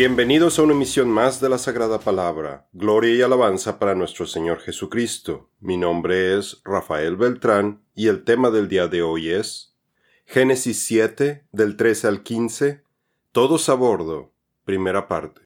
Bienvenidos a una emisión más de la Sagrada Palabra. Gloria y alabanza para nuestro Señor Jesucristo. Mi nombre es Rafael Beltrán y el tema del día de hoy es Génesis 7 del 13 al 15, todos a bordo, primera parte.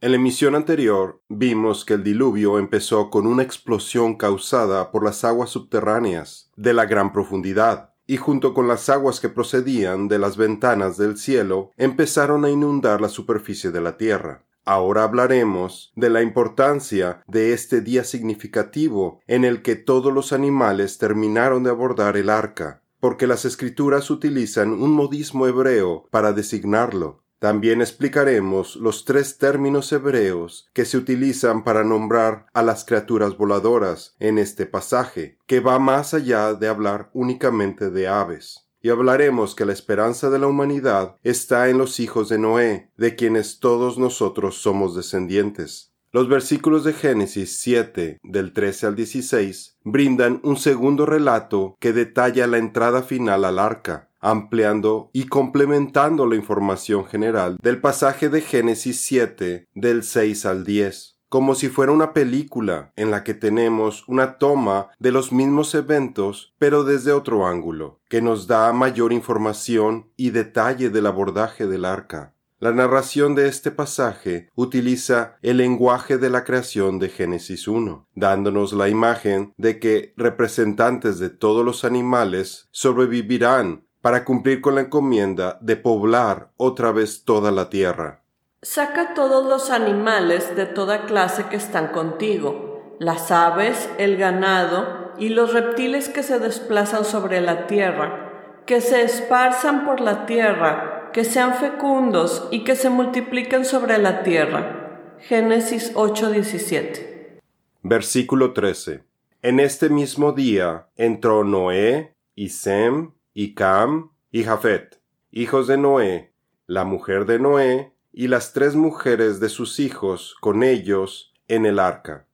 En la emisión anterior vimos que el diluvio empezó con una explosión causada por las aguas subterráneas de la gran profundidad, y junto con las aguas que procedían de las ventanas del cielo empezaron a inundar la superficie de la tierra. Ahora hablaremos de la importancia de este día significativo en el que todos los animales terminaron de abordar el arca, porque las escrituras utilizan un modismo hebreo para designarlo. También explicaremos los tres términos hebreos que se utilizan para nombrar a las criaturas voladoras en este pasaje, que va más allá de hablar únicamente de aves. Y hablaremos que la esperanza de la humanidad está en los hijos de Noé, de quienes todos nosotros somos descendientes. Los versículos de Génesis 7 del 13 al 16 brindan un segundo relato que detalla la entrada final al arca, ampliando y complementando la información general del pasaje de Génesis 7 del 6 al 10, como si fuera una película en la que tenemos una toma de los mismos eventos pero desde otro ángulo, que nos da mayor información y detalle del abordaje del arca. La narración de este pasaje utiliza el lenguaje de la creación de Génesis 1, dándonos la imagen de que representantes de todos los animales sobrevivirán para cumplir con la encomienda de poblar otra vez toda la tierra. Saca todos los animales de toda clase que están contigo, las aves, el ganado y los reptiles que se desplazan sobre la tierra, que se esparzan por la tierra, que sean fecundos y que se multipliquen sobre la tierra. Génesis 8:17. Versículo 13. En este mismo día entró Noé y Sem y Cam y Jafet, hijos de Noé, la mujer de Noé y las tres mujeres de sus hijos con ellos en el arca.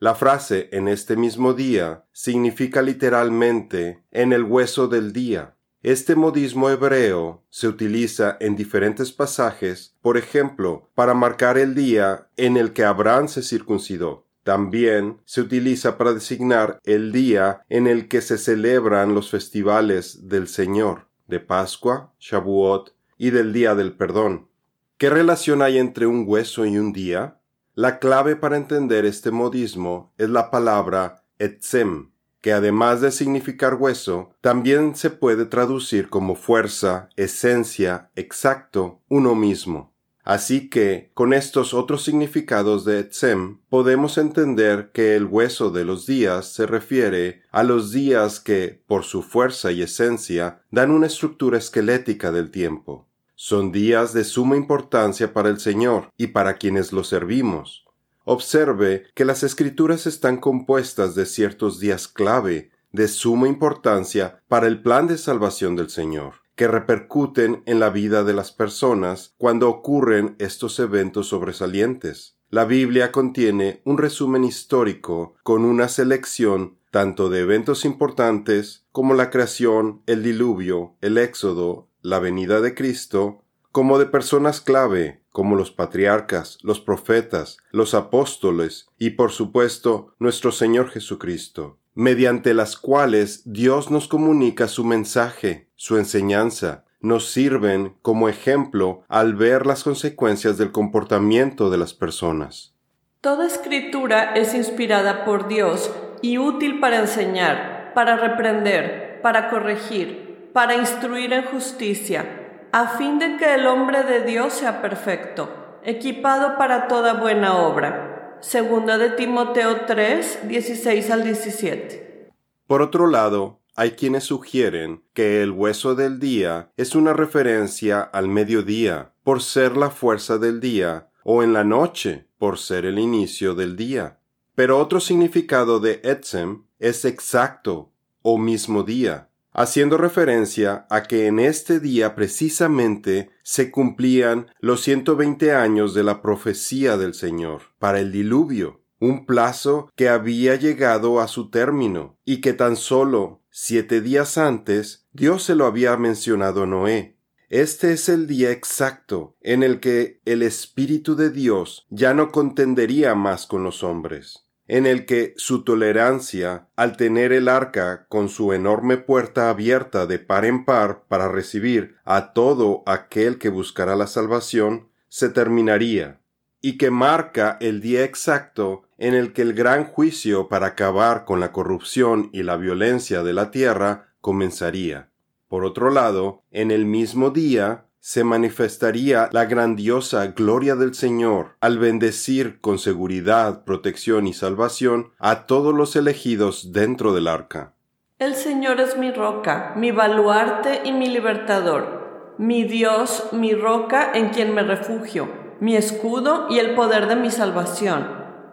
La frase en este mismo día significa literalmente en el hueso del día. Este modismo hebreo se utiliza en diferentes pasajes, por ejemplo, para marcar el día en el que Abraham se circuncidó. También se utiliza para designar el día en el que se celebran los festivales del Señor, de Pascua, Shavuot y del Día del Perdón. ¿Qué relación hay entre un hueso y un día? La clave para entender este modismo es la palabra etzem, que además de significar hueso, también se puede traducir como fuerza, esencia, exacto, uno mismo. Así que, con estos otros significados de Etzem, podemos entender que el hueso de los días se refiere a los días que, por su fuerza y esencia, dan una estructura esquelética del tiempo. Son días de suma importancia para el Señor y para quienes lo servimos. Observe que las escrituras están compuestas de ciertos días clave, de suma importancia para el plan de salvación del Señor que repercuten en la vida de las personas cuando ocurren estos eventos sobresalientes. La Biblia contiene un resumen histórico con una selección tanto de eventos importantes como la creación, el diluvio, el éxodo, la venida de Cristo, como de personas clave, como los patriarcas, los profetas, los apóstoles y por supuesto nuestro Señor Jesucristo mediante las cuales Dios nos comunica su mensaje, su enseñanza, nos sirven como ejemplo al ver las consecuencias del comportamiento de las personas. Toda escritura es inspirada por Dios y útil para enseñar, para reprender, para corregir, para instruir en justicia, a fin de que el hombre de Dios sea perfecto, equipado para toda buena obra. Segunda de Timoteo 3, 16 al 17. Por otro lado, hay quienes sugieren que el hueso del día es una referencia al mediodía, por ser la fuerza del día, o en la noche, por ser el inicio del día. Pero otro significado de Etzem es exacto, o mismo día, haciendo referencia a que en este día precisamente se cumplían los 120 años de la profecía del Señor para el diluvio, un plazo que había llegado a su término y que tan solo siete días antes Dios se lo había mencionado a Noé. Este es el día exacto en el que el Espíritu de Dios ya no contendería más con los hombres, en el que su tolerancia, al tener el arca con su enorme puerta abierta de par en par para recibir a todo aquel que buscará la salvación, se terminaría, y que marca el día exacto en el que el gran juicio para acabar con la corrupción y la violencia de la tierra comenzaría. Por otro lado, en el mismo día se manifestaría la grandiosa gloria del Señor al bendecir con seguridad, protección y salvación a todos los elegidos dentro del arca. El Señor es mi roca, mi baluarte y mi libertador, mi Dios, mi roca en quien me refugio, mi escudo y el poder de mi salvación,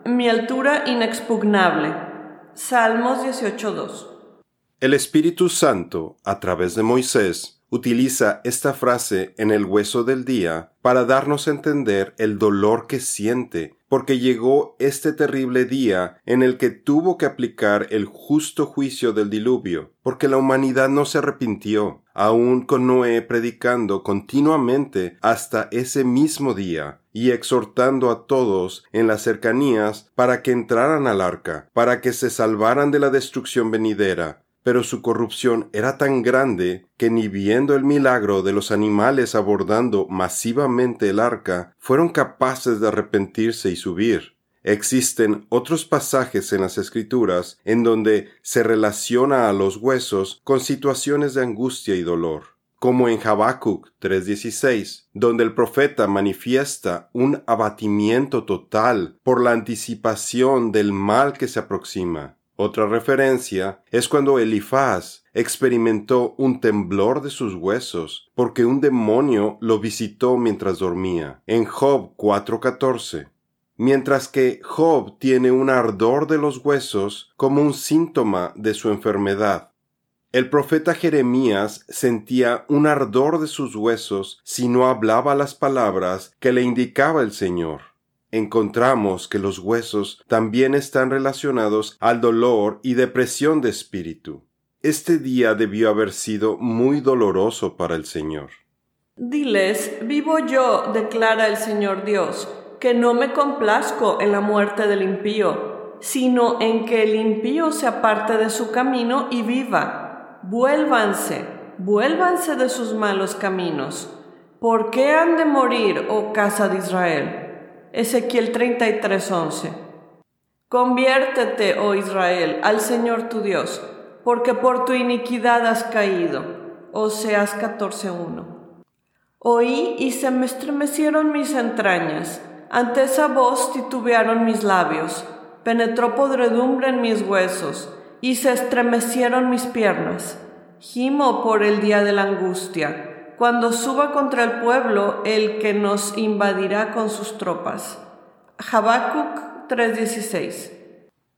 mi altura inexpugnable. Salmos 18.2 el Espíritu Santo, a través de Moisés, utiliza esta frase en el hueso del día para darnos a entender el dolor que siente, porque llegó este terrible día en el que tuvo que aplicar el justo juicio del diluvio, porque la humanidad no se arrepintió, aun con Noé predicando continuamente hasta ese mismo día, y exhortando a todos en las cercanías para que entraran al arca, para que se salvaran de la destrucción venidera, pero su corrupción era tan grande que ni viendo el milagro de los animales abordando masivamente el arca, fueron capaces de arrepentirse y subir. Existen otros pasajes en las Escrituras en donde se relaciona a los huesos con situaciones de angustia y dolor, como en Habacuc 3:16, donde el profeta manifiesta un abatimiento total por la anticipación del mal que se aproxima. Otra referencia es cuando Elifaz experimentó un temblor de sus huesos porque un demonio lo visitó mientras dormía, en Job 4:14. Mientras que Job tiene un ardor de los huesos como un síntoma de su enfermedad. El profeta Jeremías sentía un ardor de sus huesos si no hablaba las palabras que le indicaba el Señor encontramos que los huesos también están relacionados al dolor y depresión de espíritu. Este día debió haber sido muy doloroso para el Señor. Diles, vivo yo, declara el Señor Dios, que no me complazco en la muerte del impío, sino en que el impío se aparte de su camino y viva. Vuélvanse, vuélvanse de sus malos caminos. ¿Por qué han de morir, oh casa de Israel? Ezequiel 33:11. Conviértete, oh Israel, al Señor tu Dios, porque por tu iniquidad has caído. Oseas 14:1. Oí y se me estremecieron mis entrañas, ante esa voz titubearon mis labios, penetró podredumbre en mis huesos, y se estremecieron mis piernas. Gimo por el día de la angustia cuando suba contra el pueblo el que nos invadirá con sus tropas. Habacuc 3:16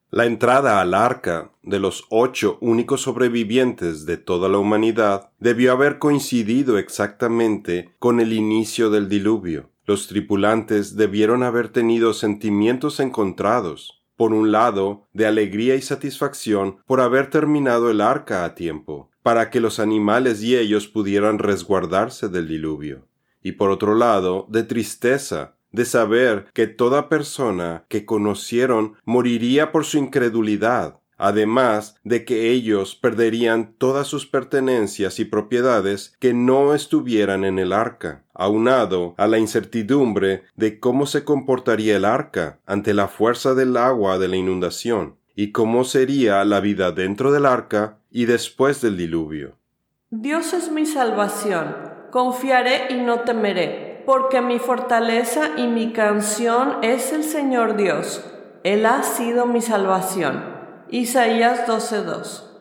La entrada al arca de los ocho únicos sobrevivientes de toda la humanidad debió haber coincidido exactamente con el inicio del diluvio. Los tripulantes debieron haber tenido sentimientos encontrados, por un lado, de alegría y satisfacción por haber terminado el arca a tiempo, para que los animales y ellos pudieran resguardarse del diluvio, y por otro lado, de tristeza, de saber que toda persona que conocieron moriría por su incredulidad, además de que ellos perderían todas sus pertenencias y propiedades que no estuvieran en el arca, aunado a la incertidumbre de cómo se comportaría el arca ante la fuerza del agua de la inundación, y cómo sería la vida dentro del arca y después del diluvio. Dios es mi salvación, confiaré y no temeré, porque mi fortaleza y mi canción es el Señor Dios. Él ha sido mi salvación. Isaías 12:2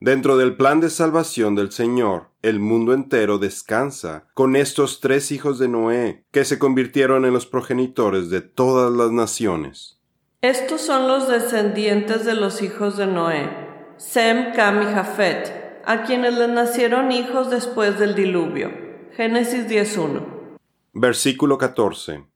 Dentro del plan de salvación del Señor, el mundo entero descansa con estos tres hijos de Noé, que se convirtieron en los progenitores de todas las naciones. Estos son los descendientes de los hijos de Noé Sem, Cam y Jafet, a quienes le nacieron hijos después del diluvio. Génesis 10.1. Versículo 14.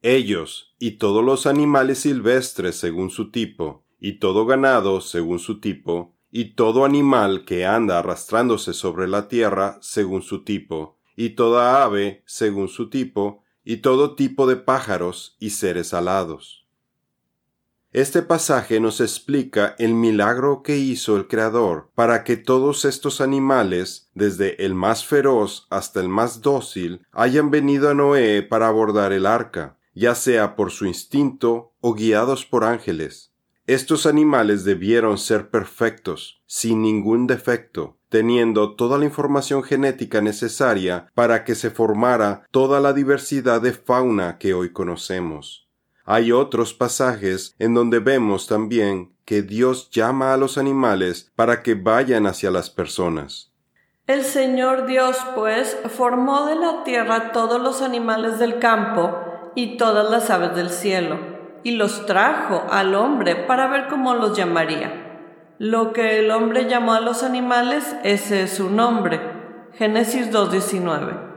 Ellos y todos los animales silvestres según su tipo, y todo ganado según su tipo, y todo animal que anda arrastrándose sobre la tierra según su tipo, y toda ave según su tipo, y todo tipo de pájaros y seres alados. Este pasaje nos explica el milagro que hizo el Creador para que todos estos animales, desde el más feroz hasta el más dócil, hayan venido a Noé para abordar el arca, ya sea por su instinto o guiados por ángeles. Estos animales debieron ser perfectos, sin ningún defecto, teniendo toda la información genética necesaria para que se formara toda la diversidad de fauna que hoy conocemos. Hay otros pasajes en donde vemos también que Dios llama a los animales para que vayan hacia las personas. El Señor Dios, pues, formó de la tierra todos los animales del campo y todas las aves del cielo, y los trajo al hombre para ver cómo los llamaría. Lo que el hombre llamó a los animales, ese es su nombre. Génesis 2.19.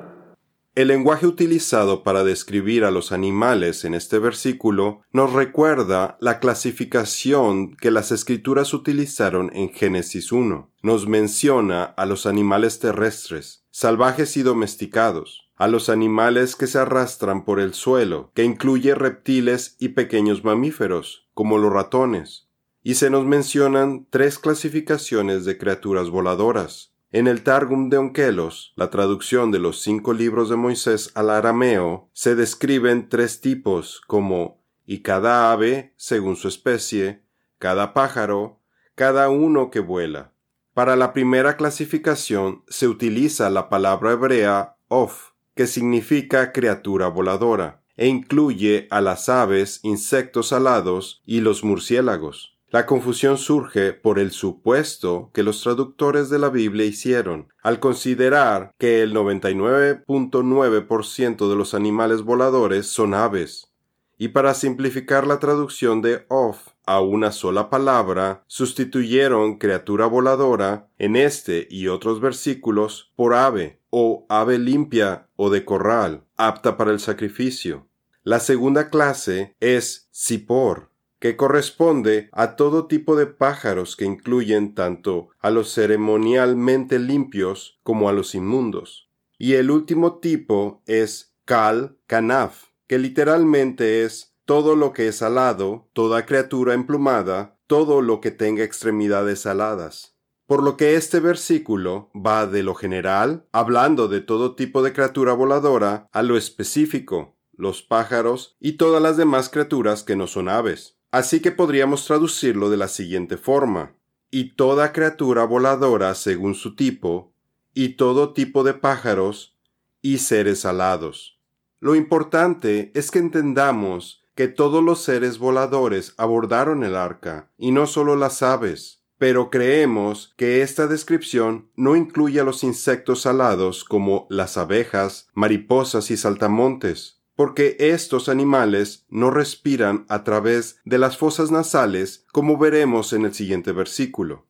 El lenguaje utilizado para describir a los animales en este versículo nos recuerda la clasificación que las escrituras utilizaron en Génesis 1. Nos menciona a los animales terrestres, salvajes y domesticados, a los animales que se arrastran por el suelo, que incluye reptiles y pequeños mamíferos, como los ratones, y se nos mencionan tres clasificaciones de criaturas voladoras, en el Targum de Onkelos, la traducción de los cinco libros de Moisés al arameo, se describen tres tipos como y cada ave según su especie, cada pájaro, cada uno que vuela. Para la primera clasificación se utiliza la palabra hebrea of, que significa criatura voladora, e incluye a las aves, insectos alados y los murciélagos. La confusión surge por el supuesto que los traductores de la Biblia hicieron, al considerar que el 99.9% de los animales voladores son aves. Y para simplificar la traducción de of a una sola palabra, sustituyeron criatura voladora en este y otros versículos por ave, o ave limpia o de corral, apta para el sacrificio. La segunda clase es sipor, que corresponde a todo tipo de pájaros que incluyen tanto a los ceremonialmente limpios como a los inmundos. Y el último tipo es Kal Kanaf, que literalmente es todo lo que es alado, toda criatura emplumada, todo lo que tenga extremidades aladas. Por lo que este versículo va de lo general, hablando de todo tipo de criatura voladora, a lo específico, los pájaros y todas las demás criaturas que no son aves. Así que podríamos traducirlo de la siguiente forma. Y toda criatura voladora según su tipo, y todo tipo de pájaros, y seres alados. Lo importante es que entendamos que todos los seres voladores abordaron el arca, y no solo las aves, pero creemos que esta descripción no incluye a los insectos alados como las abejas, mariposas y saltamontes, porque estos animales no respiran a través de las fosas nasales, como veremos en el siguiente versículo.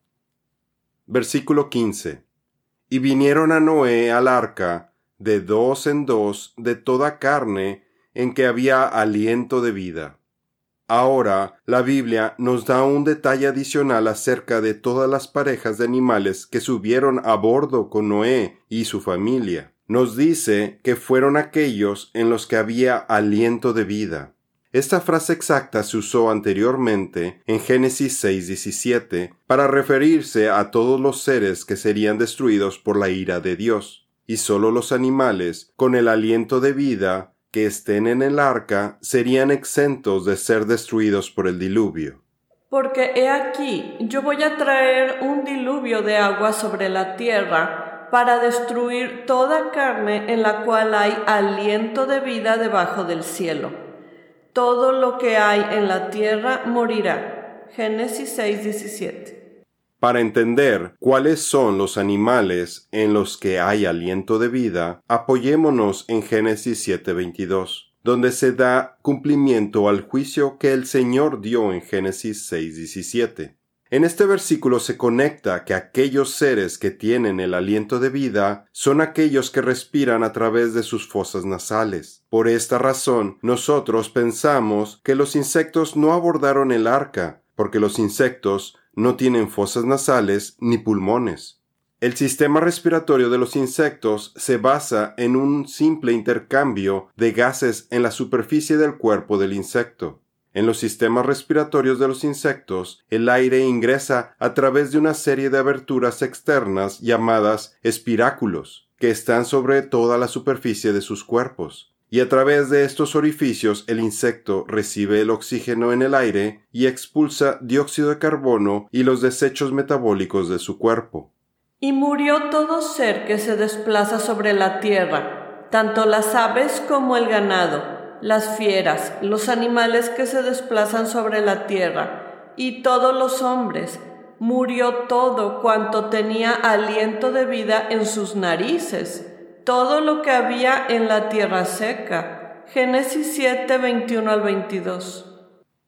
Versículo 15. Y vinieron a Noé al arca, de dos en dos, de toda carne, en que había aliento de vida. Ahora, la Biblia nos da un detalle adicional acerca de todas las parejas de animales que subieron a bordo con Noé y su familia nos dice que fueron aquellos en los que había aliento de vida. Esta frase exacta se usó anteriormente en Génesis 6:17 para referirse a todos los seres que serían destruidos por la ira de Dios, y sólo los animales con el aliento de vida que estén en el arca serían exentos de ser destruidos por el diluvio. Porque he aquí, yo voy a traer un diluvio de agua sobre la tierra, para destruir toda carne en la cual hay aliento de vida debajo del cielo. Todo lo que hay en la tierra morirá. Génesis 6:17. Para entender cuáles son los animales en los que hay aliento de vida, apoyémonos en Génesis 7:22, donde se da cumplimiento al juicio que el Señor dio en Génesis 6:17. En este versículo se conecta que aquellos seres que tienen el aliento de vida son aquellos que respiran a través de sus fosas nasales. Por esta razón, nosotros pensamos que los insectos no abordaron el arca, porque los insectos no tienen fosas nasales ni pulmones. El sistema respiratorio de los insectos se basa en un simple intercambio de gases en la superficie del cuerpo del insecto. En los sistemas respiratorios de los insectos, el aire ingresa a través de una serie de aberturas externas llamadas espiráculos, que están sobre toda la superficie de sus cuerpos. Y a través de estos orificios el insecto recibe el oxígeno en el aire y expulsa dióxido de carbono y los desechos metabólicos de su cuerpo. Y murió todo ser que se desplaza sobre la tierra, tanto las aves como el ganado, las fieras, los animales que se desplazan sobre la tierra, y todos los hombres. Murió todo cuanto tenía aliento de vida en sus narices, todo lo que había en la tierra seca. Génesis 7, 21 al 22.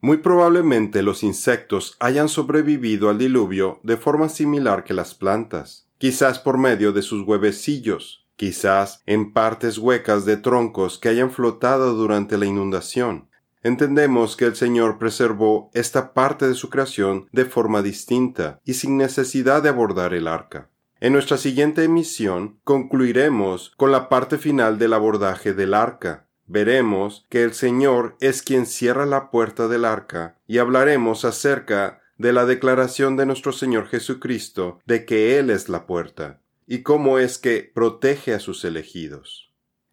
Muy probablemente los insectos hayan sobrevivido al diluvio de forma similar que las plantas, quizás por medio de sus huevecillos, quizás en partes huecas de troncos que hayan flotado durante la inundación. Entendemos que el Señor preservó esta parte de su creación de forma distinta y sin necesidad de abordar el arca. En nuestra siguiente emisión concluiremos con la parte final del abordaje del arca, veremos que el Señor es quien cierra la puerta del arca y hablaremos acerca de la declaración de nuestro Señor Jesucristo de que Él es la puerta y cómo es que protege a sus elegidos.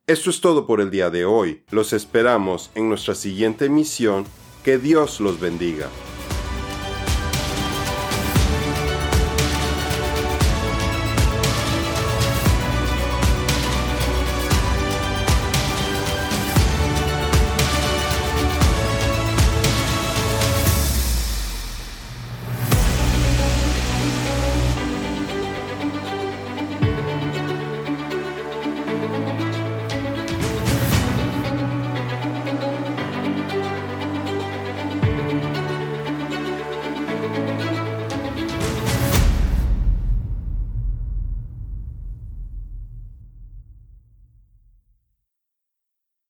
Esto es todo por el día de hoy. Los esperamos en nuestra siguiente emisión. Que Dios los bendiga.